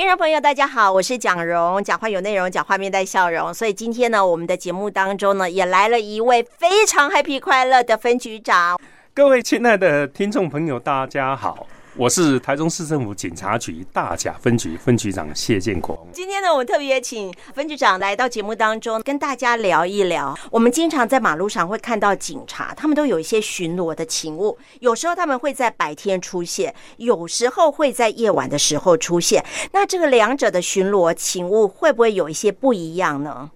听众朋友，大家好，我是蒋荣，讲话有内容，讲话面带笑容。所以今天呢，我们的节目当中呢，也来了一位非常 happy 快乐的分局长。各位亲爱的听众朋友，大家好。我是台中市政府警察局大甲分局分局长谢建国。今天呢，我们特别请分局长来到节目当中，跟大家聊一聊。我们经常在马路上会看到警察，他们都有一些巡逻的勤务，有时候他们会在白天出现，有时候会在夜晚的时候出现。那这个两者的巡逻勤务会不会有一些不一样呢？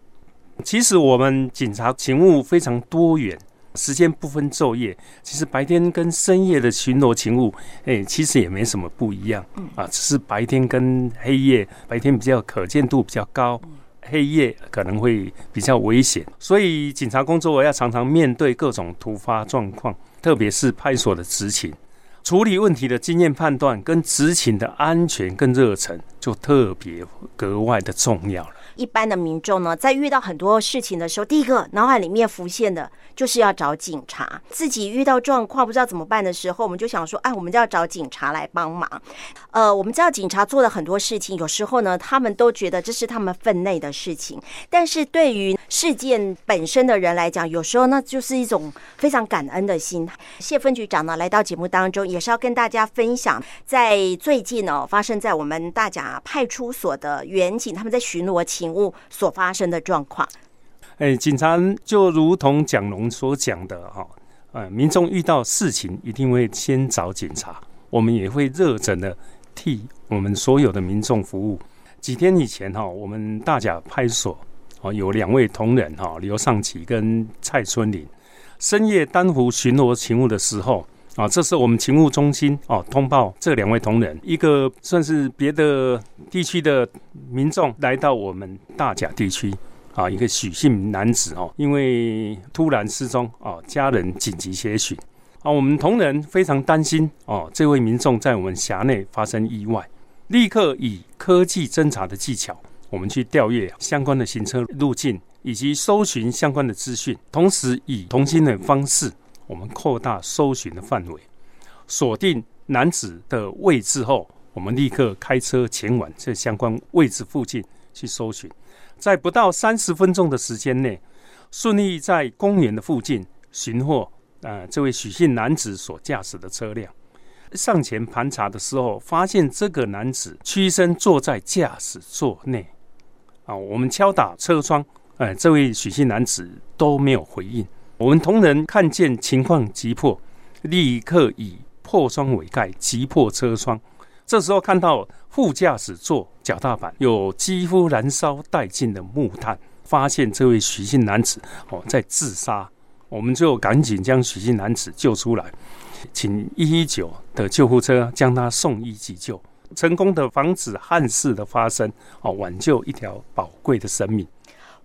其实我们警察勤务非常多元。时间不分昼夜，其实白天跟深夜的巡逻勤务，哎，其实也没什么不一样啊，只是白天跟黑夜，白天比较可见度比较高，黑夜可能会比较危险，所以警察工作要常常面对各种突发状况，特别是派出所的执勤，处理问题的经验判断跟执勤的安全跟热忱，就特别格外的重要了。一般的民众呢，在遇到很多事情的时候，第一个脑海里面浮现的就是要找警察。自己遇到状况不知道怎么办的时候，我们就想说，哎，我们就要找警察来帮忙。呃，我们知道警察做了很多事情，有时候呢，他们都觉得这是他们分内的事情。但是对于事件本身的人来讲，有时候那就是一种非常感恩的心。谢分局长呢，来到节目当中，也是要跟大家分享，在最近呢，发生在我们大甲派出所的员警他们在巡逻勤。务所发生的状况，哎，警察就如同蒋龙所讲的哈，呃，民众遇到事情一定会先找警察，我们也会热忱的替我们所有的民众服务。几天以前哈，我们大甲派出所哦有两位同仁哈，刘尚奇跟蔡春林，深夜担负巡逻勤务的时候啊，这是我们勤务中心哦通报这两位同仁，一个算是别的地区的民众来到我们大甲地区啊，一个许姓男子哦，因为突然失踪哦，家人紧急协寻啊，我们同仁非常担心哦，这位民众在我们辖内发生意外，立刻以科技侦查的技巧，我们去调阅相关的行车路径以及搜寻相关的资讯，同时以同心的方式。我们扩大搜寻的范围，锁定男子的位置后，我们立刻开车前往这相关位置附近去搜寻，在不到三十分钟的时间内，顺利在公园的附近寻获呃这位许姓男子所驾驶的车辆。上前盘查的时候，发现这个男子屈身坐在驾驶座内，啊，我们敲打车窗，呃，这位许姓男子都没有回应。我们同仁看见情况急迫，立刻以破窗为盖，击破车窗。这时候看到副驾驶座脚踏板有几乎燃烧殆尽的木炭，发现这位许姓男子哦在自杀，我们就赶紧将许姓男子救出来，请一一九的救护车将他送医急救，成功的防止憾事的发生，哦，挽救一条宝贵的生命。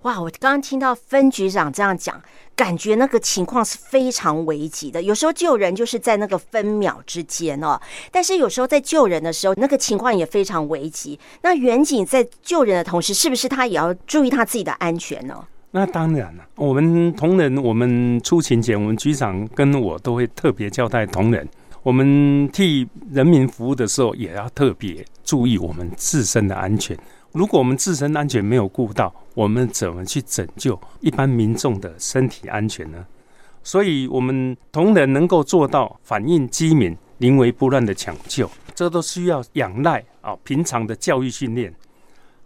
哇！我刚刚听到分局长这样讲，感觉那个情况是非常危急的。有时候救人就是在那个分秒之间哦，但是有时候在救人的时候，那个情况也非常危急。那员警在救人的同时，是不是他也要注意他自己的安全呢？那当然了，我们同仁，我们出勤前，我们局长跟我都会特别交代同仁，我们替人民服务的时候，也要特别注意我们自身的安全。如果我们自身安全没有顾到，我们怎么去拯救一般民众的身体安全呢？所以，我们同仁能够做到反应机敏、临危不乱的抢救，这都需要仰赖啊平常的教育训练。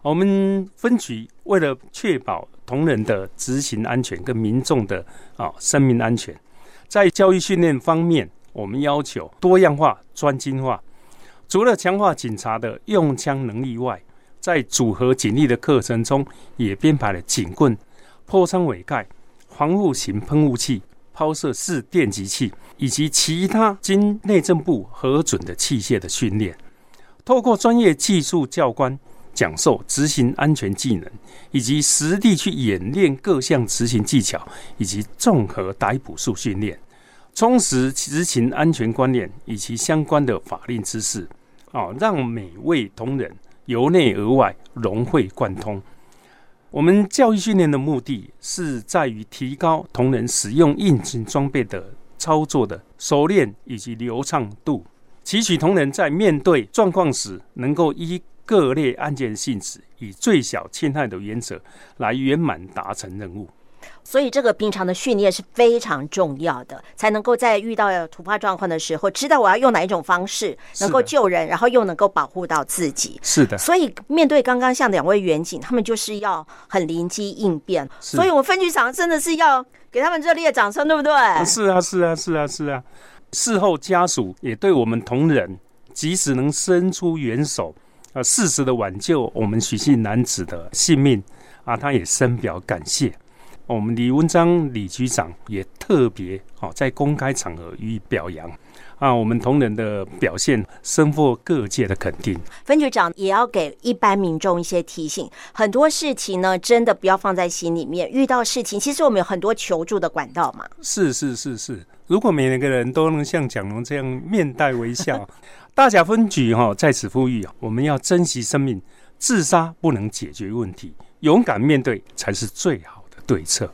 我们分局为了确保同仁的执行安全跟民众的啊生命安全，在教育训练方面，我们要求多样化、专精化。除了强化警察的用枪能力外，在组合警力的课程中，也编排了警棍、破窗尾盖、防护型喷雾器、抛射式电击器以及其他经内政部核准的器械的训练。透过专业技术教官讲授执行安全技能，以及实地去演练各项执行技巧，以及综合逮捕术训练，充实执行安全观念以及相关的法令知识，啊，让每位同仁。由内而外融会贯通。我们教育训练的目的是在于提高同仁使用应急装备的操作的熟练以及流畅度，期许同仁在面对状况时能够依各类案件性质，以最小侵害的原则来圆满达成任务。所以，这个平常的训练是非常重要的，才能够在遇到突发状况的时候，知道我要用哪一种方式能够救人，然后又能够保护到自己。是的。所以，面对刚刚像两位员警，他们就是要很灵机应变。所以，我们分局长真的是要给他们热烈的掌声，对不对？是啊，是啊，是啊，是啊。事后家属也对我们同仁即使能伸出援手，啊，适时的挽救我们许姓男子的性命，啊，他也深表感谢。我们李文章李局长也特别好在公开场合予以表扬啊，我们同仁的表现深获各界的肯定。分局长也要给一般民众一些提醒，很多事情呢，真的不要放在心里面。遇到事情，其实我们有很多求助的管道嘛。是是是是，如果每个人都能像蒋龙这样面带微笑，大甲分局哈在此呼吁啊，我们要珍惜生命，自杀不能解决问题，勇敢面对才是最好。对策，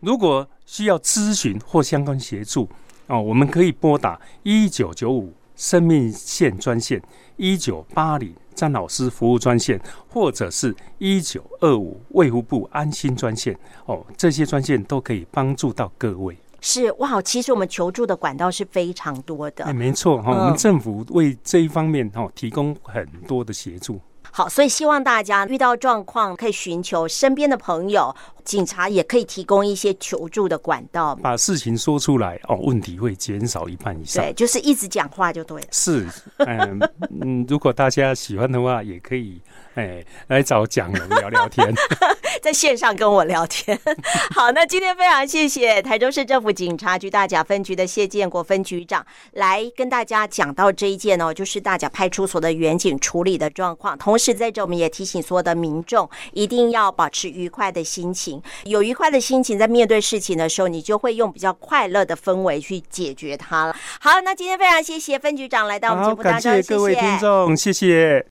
如果需要咨询或相关协助哦，我们可以拨打一九九五生命线专线、一九八零张老师服务专线，或者是一九二五卫福部安心专线哦，这些专线都可以帮助到各位。是哇，其实我们求助的管道是非常多的。哎，没错哈，我们政府为这一方面哈提供很多的协助。好，所以希望大家遇到状况可以寻求身边的朋友，警察也可以提供一些求助的管道，把事情说出来哦，问题会减少一半以上。对，就是一直讲话就对了。是，嗯嗯，如果大家喜欢的话，也可以哎来找蒋龙聊聊天，在线上跟我聊天。好，那今天非常谢谢台州市政府警察局大甲分局的谢建国分局长来跟大家讲到这一件哦，就是大甲派出所的远景处理的状况，同是在这我们也提醒所有的民众一定要保持愉快的心情，有愉快的心情，在面对事情的时候，你就会用比较快乐的氛围去解决它了。好，那今天非常谢谢分局长来到我们节目当中，谢谢各位听众，谢谢。